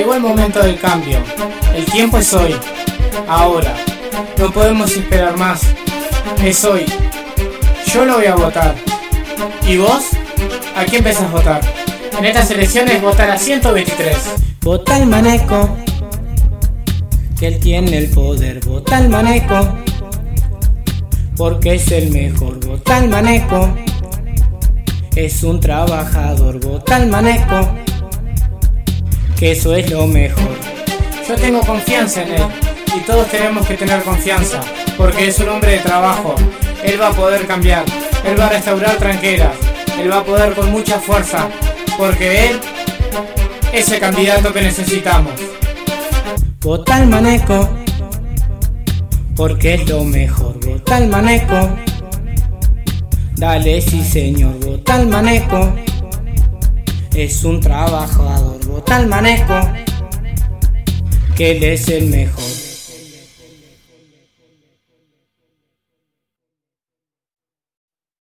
Llegó el momento del cambio. El tiempo es hoy. Ahora. No podemos esperar más. Es hoy. Yo lo voy a votar. ¿Y vos? ¿A quién empezás a votar? En estas elecciones votar a 123. Vota al maneco, que él tiene el poder. Vota al maneco, porque es el mejor. Vota al maneco, es un trabajador. Vota al maneco, que eso es lo mejor. Yo tengo confianza en él y todos tenemos que tener confianza, porque es un hombre de trabajo. Él va a poder cambiar, él va a restaurar tranqueras, él va a poder con mucha fuerza, porque él es el candidato que necesitamos. Vota al maneco, porque es lo mejor. Vota al maneco, dale sí señor. Vota al maneco, es un trabajador. Vota al maneco, que él es el mejor.